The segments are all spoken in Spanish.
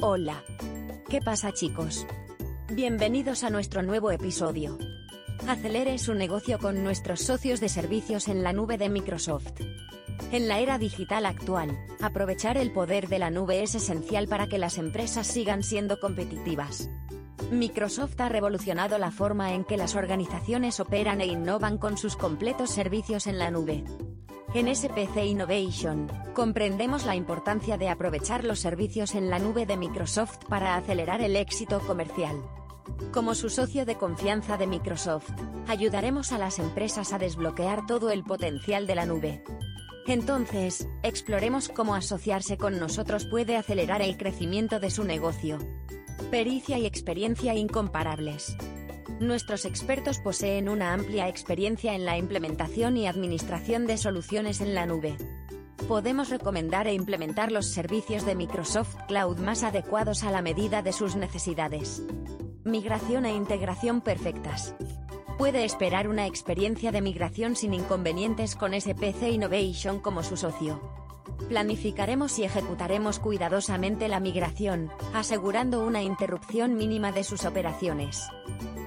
Hola. ¿Qué pasa chicos? Bienvenidos a nuestro nuevo episodio. Acelere su negocio con nuestros socios de servicios en la nube de Microsoft. En la era digital actual, aprovechar el poder de la nube es esencial para que las empresas sigan siendo competitivas. Microsoft ha revolucionado la forma en que las organizaciones operan e innovan con sus completos servicios en la nube. En SPC Innovation, comprendemos la importancia de aprovechar los servicios en la nube de Microsoft para acelerar el éxito comercial. Como su socio de confianza de Microsoft, ayudaremos a las empresas a desbloquear todo el potencial de la nube. Entonces, exploremos cómo asociarse con nosotros puede acelerar el crecimiento de su negocio. Pericia y experiencia incomparables. Nuestros expertos poseen una amplia experiencia en la implementación y administración de soluciones en la nube. Podemos recomendar e implementar los servicios de Microsoft Cloud más adecuados a la medida de sus necesidades. Migración e integración perfectas. Puede esperar una experiencia de migración sin inconvenientes con SPC Innovation como su socio. Planificaremos y ejecutaremos cuidadosamente la migración, asegurando una interrupción mínima de sus operaciones.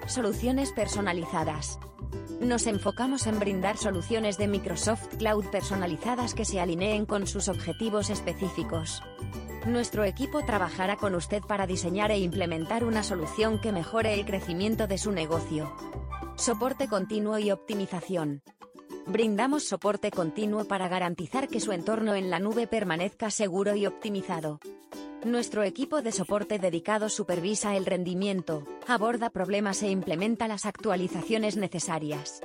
Soluciones personalizadas. Nos enfocamos en brindar soluciones de Microsoft Cloud personalizadas que se alineen con sus objetivos específicos. Nuestro equipo trabajará con usted para diseñar e implementar una solución que mejore el crecimiento de su negocio. Soporte continuo y optimización. Brindamos soporte continuo para garantizar que su entorno en la nube permanezca seguro y optimizado. Nuestro equipo de soporte dedicado supervisa el rendimiento, aborda problemas e implementa las actualizaciones necesarias.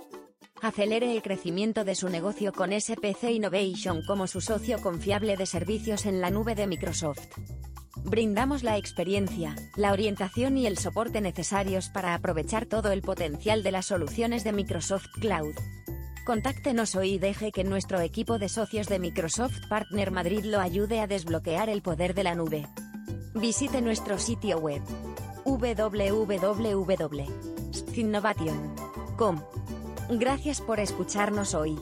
Acelere el crecimiento de su negocio con SPC Innovation como su socio confiable de servicios en la nube de Microsoft. Brindamos la experiencia, la orientación y el soporte necesarios para aprovechar todo el potencial de las soluciones de Microsoft Cloud. Contáctenos hoy y deje que nuestro equipo de socios de Microsoft Partner Madrid lo ayude a desbloquear el poder de la nube. Visite nuestro sitio web www.innovation.com. Gracias por escucharnos hoy.